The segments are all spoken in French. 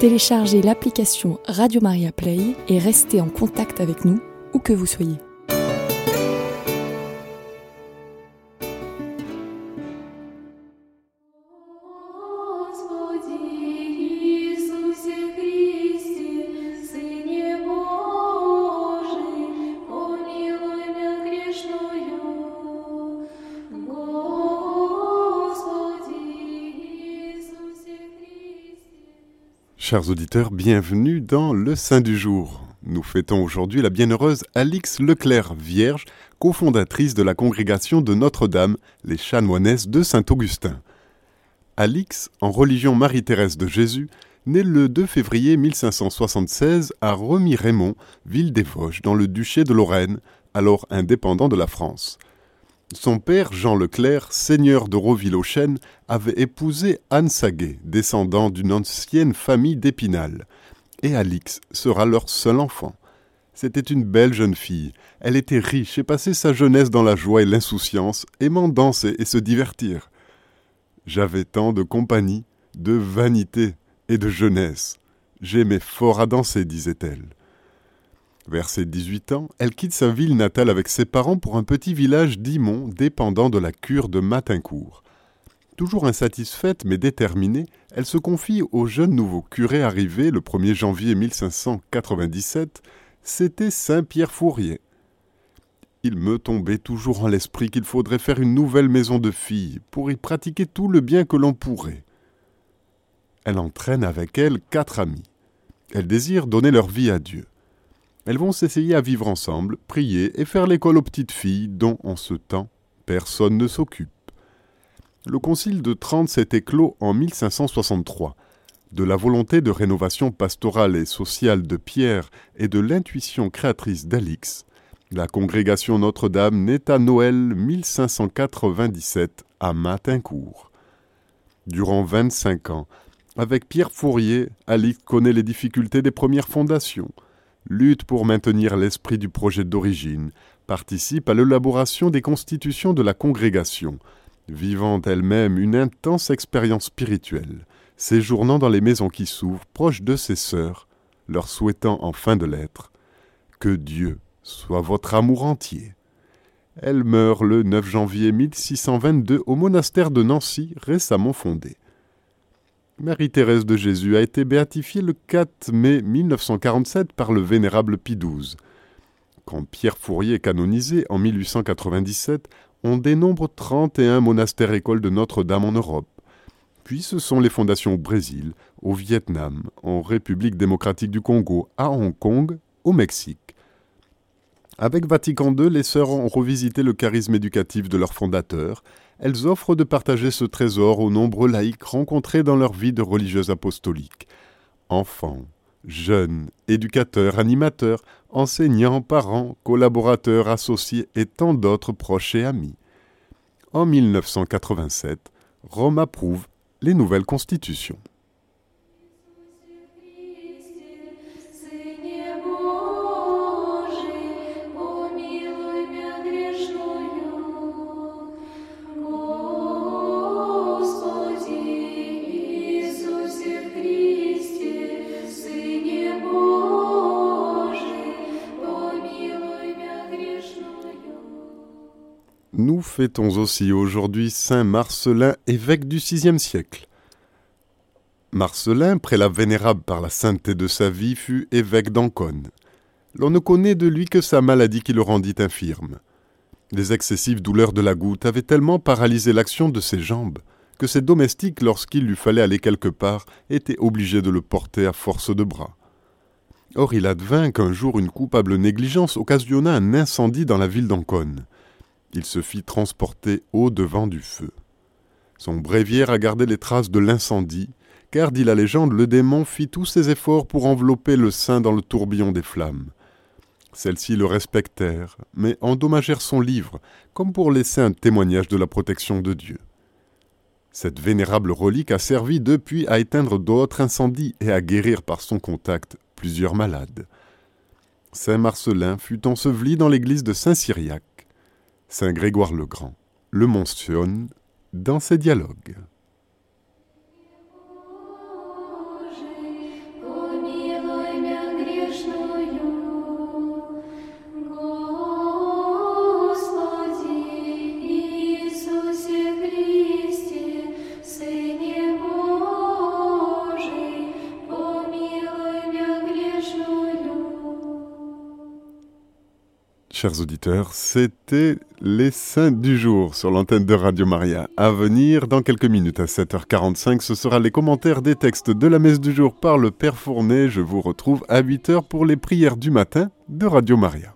Téléchargez l'application Radio Maria Play et restez en contact avec nous où que vous soyez. Chers auditeurs, bienvenue dans le Saint du jour. Nous fêtons aujourd'hui la bienheureuse Alix Leclerc, vierge, cofondatrice de la congrégation de Notre-Dame, les chanoinesses de Saint-Augustin. Alix, en religion Marie-Thérèse de Jésus, née le 2 février 1576 à Remy-Raymond, ville des Vosges, dans le duché de Lorraine, alors indépendant de la France. Son père, Jean Leclerc, seigneur de Roville-aux-Chênes, avait épousé Anne Saguet, descendant d'une ancienne famille d'Épinal. Et Alix sera leur seul enfant. C'était une belle jeune fille. Elle était riche et passait sa jeunesse dans la joie et l'insouciance, aimant danser et se divertir. J'avais tant de compagnie, de vanité et de jeunesse. J'aimais fort à danser, disait-elle. Vers ses 18 ans, elle quitte sa ville natale avec ses parents pour un petit village d'Imont dépendant de la cure de Matincourt. Toujours insatisfaite mais déterminée, elle se confie au jeune nouveau curé arrivé le 1er janvier 1597, c'était Saint-Pierre Fourier. Il me tombait toujours en l'esprit qu'il faudrait faire une nouvelle maison de filles pour y pratiquer tout le bien que l'on pourrait. Elle entraîne avec elle quatre amis. Elles désirent donner leur vie à Dieu. Elles vont s'essayer à vivre ensemble, prier et faire l'école aux petites filles dont, en ce temps, personne ne s'occupe. Le concile de Trente s'est éclos en 1563. De la volonté de rénovation pastorale et sociale de Pierre et de l'intuition créatrice d'Alix, la congrégation Notre-Dame naît à Noël 1597 à Matincourt. Durant 25 ans, avec Pierre Fourier, Alix connaît les difficultés des premières fondations, lutte pour maintenir l'esprit du projet d'origine, participe à l'élaboration des constitutions de la congrégation, vivant elle-même une intense expérience spirituelle, séjournant dans les maisons qui s'ouvrent proches de ses sœurs, leur souhaitant en fin de lettre que Dieu soit votre amour entier. Elle meurt le 9 janvier 1622 au monastère de Nancy, récemment fondé. Marie-Thérèse de Jésus a été béatifiée le 4 mai 1947 par le vénérable Pie XII. Quand Pierre Fourier est canonisé en 1897, on dénombre 31 monastères-écoles de Notre-Dame en Europe. Puis ce sont les fondations au Brésil, au Vietnam, en République démocratique du Congo, à Hong Kong, au Mexique. Avec Vatican II, les sœurs ont revisité le charisme éducatif de leur fondateur. Elles offrent de partager ce trésor aux nombreux laïcs rencontrés dans leur vie de religieuse apostolique. Enfants, jeunes, éducateurs, animateurs, enseignants, parents, collaborateurs, associés et tant d'autres proches et amis. En 1987, Rome approuve les nouvelles constitutions. Nous fêtons aussi aujourd'hui Saint Marcelin, évêque du VIe siècle. Marcelin, prélat vénérable par la sainteté de sa vie, fut évêque d'Ancône. L'on ne connaît de lui que sa maladie qui le rendit infirme. Les excessives douleurs de la goutte avaient tellement paralysé l'action de ses jambes que ses domestiques, lorsqu'il lui fallait aller quelque part, étaient obligés de le porter à force de bras. Or il advint qu'un jour une coupable négligence occasionna un incendie dans la ville d'Ancône. Il se fit transporter au-devant du feu. Son bréviaire a gardé les traces de l'incendie, car, dit la légende, le démon fit tous ses efforts pour envelopper le saint dans le tourbillon des flammes. Celles-ci le respectèrent, mais endommagèrent son livre, comme pour laisser un témoignage de la protection de Dieu. Cette vénérable relique a servi depuis à éteindre d'autres incendies et à guérir par son contact plusieurs malades. Saint Marcelin fut enseveli dans l'église de Saint-Cyriaque. Saint Grégoire le Grand le mentionne dans ses dialogues. Chers auditeurs, c'était les saints du jour sur l'antenne de Radio Maria. À venir, dans quelques minutes à 7h45, ce sera les commentaires des textes de la messe du jour par le Père Fournet. Je vous retrouve à 8h pour les prières du matin de Radio Maria.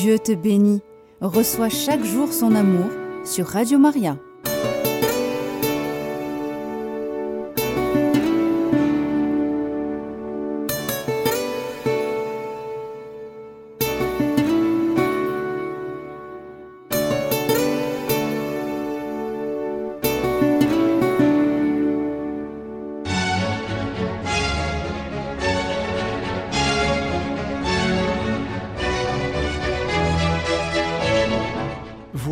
Dieu te bénit. Reçois chaque jour son amour sur Radio Maria.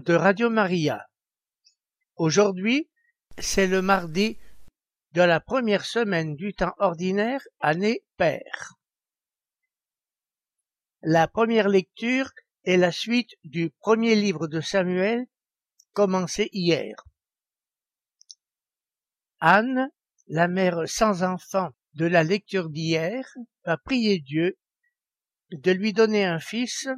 de Radio Maria. Aujourd'hui, c'est le mardi de la première semaine du temps ordinaire, année paire. La première lecture est la suite du premier livre de Samuel, commencé hier. Anne, la mère sans enfant de la lecture d'hier, va prier Dieu de lui donner un fils